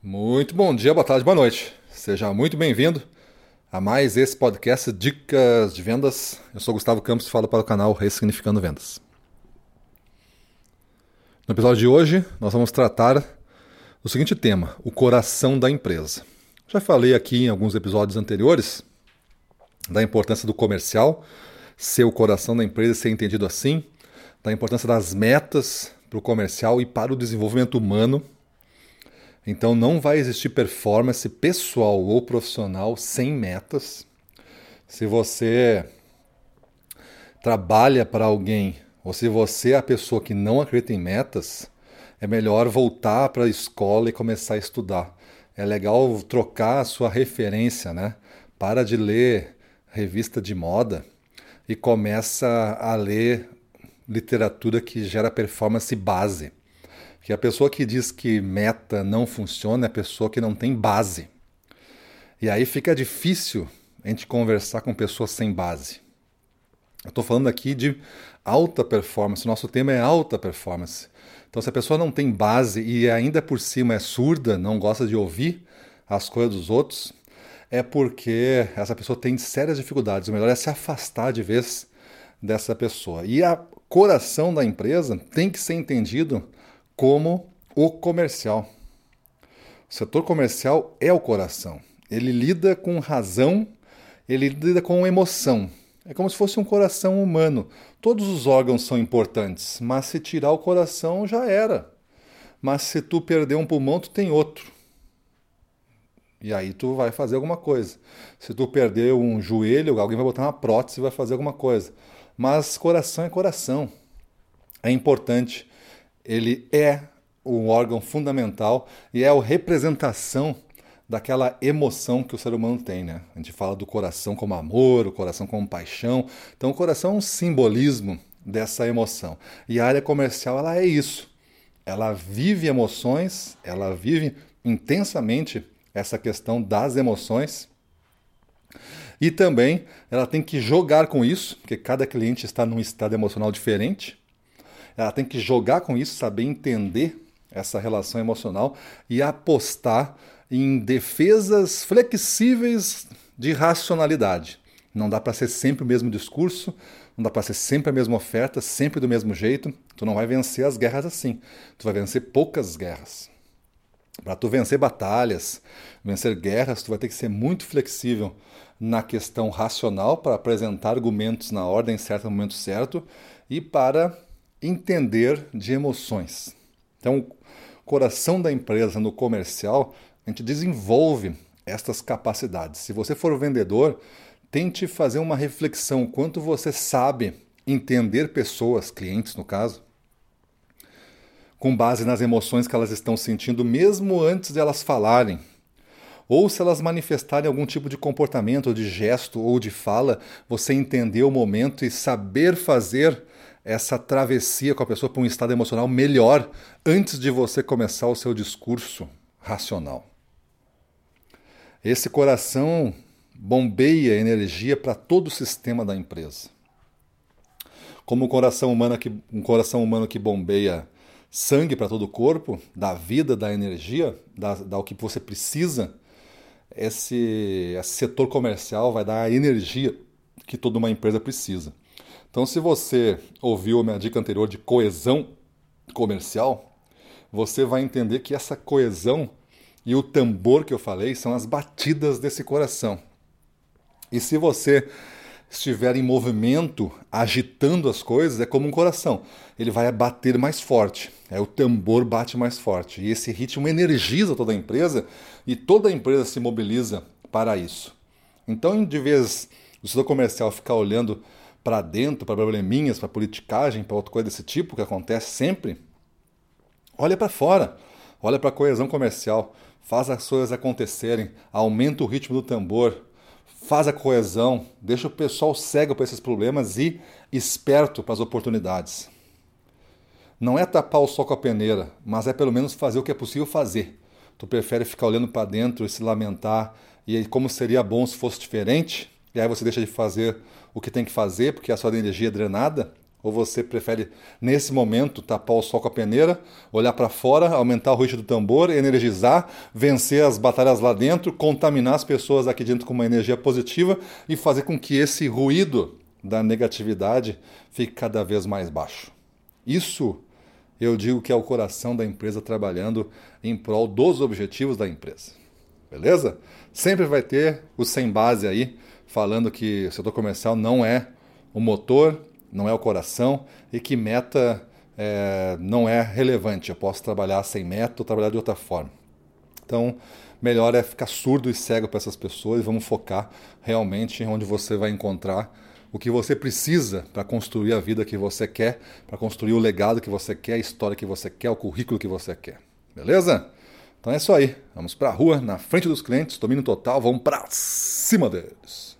Muito bom dia, boa tarde, boa noite. Seja muito bem-vindo a mais esse podcast Dicas de Vendas. Eu sou Gustavo Campos e falo para o canal Ressignificando Vendas. No episódio de hoje, nós vamos tratar do seguinte tema: o coração da empresa. Já falei aqui em alguns episódios anteriores da importância do comercial ser o coração da empresa, ser entendido assim, da importância das metas para o comercial e para o desenvolvimento humano então não vai existir performance pessoal ou profissional sem metas. Se você trabalha para alguém ou se você é a pessoa que não acredita em metas, é melhor voltar para a escola e começar a estudar. É legal trocar a sua referência, né? Para de ler revista de moda e começa a ler literatura que gera performance base que a pessoa que diz que meta não funciona é a pessoa que não tem base. E aí fica difícil a gente conversar com pessoas sem base. Eu estou falando aqui de alta performance, nosso tema é alta performance. Então, se a pessoa não tem base e ainda por cima é surda, não gosta de ouvir as coisas dos outros, é porque essa pessoa tem sérias dificuldades. O melhor é se afastar de vez dessa pessoa. E a coração da empresa tem que ser entendido como o comercial. O setor comercial é o coração. Ele lida com razão, ele lida com emoção. É como se fosse um coração humano. Todos os órgãos são importantes, mas se tirar o coração já era. Mas se tu perder um pulmão, tu tem outro. E aí tu vai fazer alguma coisa. Se tu perder um joelho, alguém vai botar uma prótese e vai fazer alguma coisa. Mas coração é coração. É importante ele é um órgão fundamental e é a representação daquela emoção que o ser humano tem, né? A gente fala do coração como amor, o coração como paixão. Então, o coração é um simbolismo dessa emoção. E a área comercial, ela é isso. Ela vive emoções, ela vive intensamente essa questão das emoções. E também ela tem que jogar com isso, porque cada cliente está num estado emocional diferente. Ela tem que jogar com isso, saber entender essa relação emocional e apostar em defesas flexíveis de racionalidade. Não dá para ser sempre o mesmo discurso, não dá para ser sempre a mesma oferta, sempre do mesmo jeito. Tu não vai vencer as guerras assim. Tu vai vencer poucas guerras. Para tu vencer batalhas, vencer guerras, tu vai ter que ser muito flexível na questão racional para apresentar argumentos na ordem certa no momento certo e para entender de emoções. Então, o coração da empresa no comercial, a gente desenvolve estas capacidades. Se você for vendedor, tente fazer uma reflexão quanto você sabe entender pessoas, clientes no caso, com base nas emoções que elas estão sentindo mesmo antes de elas falarem. Ou se elas manifestarem algum tipo de comportamento, de gesto ou de fala, você entender o momento e saber fazer essa travessia com a pessoa para um estado emocional melhor antes de você começar o seu discurso racional. Esse coração bombeia energia para todo o sistema da empresa. Como um coração humano que, um coração humano que bombeia sangue para todo o corpo, dá vida, dá energia, dá o que você precisa, esse, esse setor comercial vai dar a energia que toda uma empresa precisa. Então, se você ouviu a minha dica anterior de coesão comercial, você vai entender que essa coesão e o tambor que eu falei são as batidas desse coração. E se você estiver em movimento, agitando as coisas, é como um coração. Ele vai bater mais forte. É o tambor bate mais forte. E esse ritmo energiza toda a empresa e toda a empresa se mobiliza para isso. Então, de vez o setor comercial ficar olhando para dentro, para probleminhas, para politicagem, para outra coisa desse tipo que acontece sempre, olha para fora, olha para a coesão comercial, faz as coisas acontecerem, aumenta o ritmo do tambor, faz a coesão, deixa o pessoal cego para esses problemas e esperto para as oportunidades. Não é tapar o sol com a peneira, mas é pelo menos fazer o que é possível fazer. Tu prefere ficar olhando para dentro e se lamentar e como seria bom se fosse diferente? E aí você deixa de fazer o que tem que fazer porque a sua energia é drenada, Ou você prefere, nesse momento, tapar o sol com a peneira, olhar para fora, aumentar o ruído do tambor, energizar, vencer as batalhas lá dentro, contaminar as pessoas aqui dentro com uma energia positiva e fazer com que esse ruído da negatividade fique cada vez mais baixo? Isso eu digo que é o coração da empresa trabalhando em prol dos objetivos da empresa. Beleza? Sempre vai ter o sem base aí, falando que o setor comercial não é o motor, não é o coração e que meta é, não é relevante. Eu posso trabalhar sem meta ou trabalhar de outra forma. Então, melhor é ficar surdo e cego para essas pessoas e vamos focar realmente onde você vai encontrar o que você precisa para construir a vida que você quer, para construir o legado que você quer, a história que você quer, o currículo que você quer. Beleza? Então é isso aí. Vamos para a rua, na frente dos clientes, domínio total, vamos para cima deles.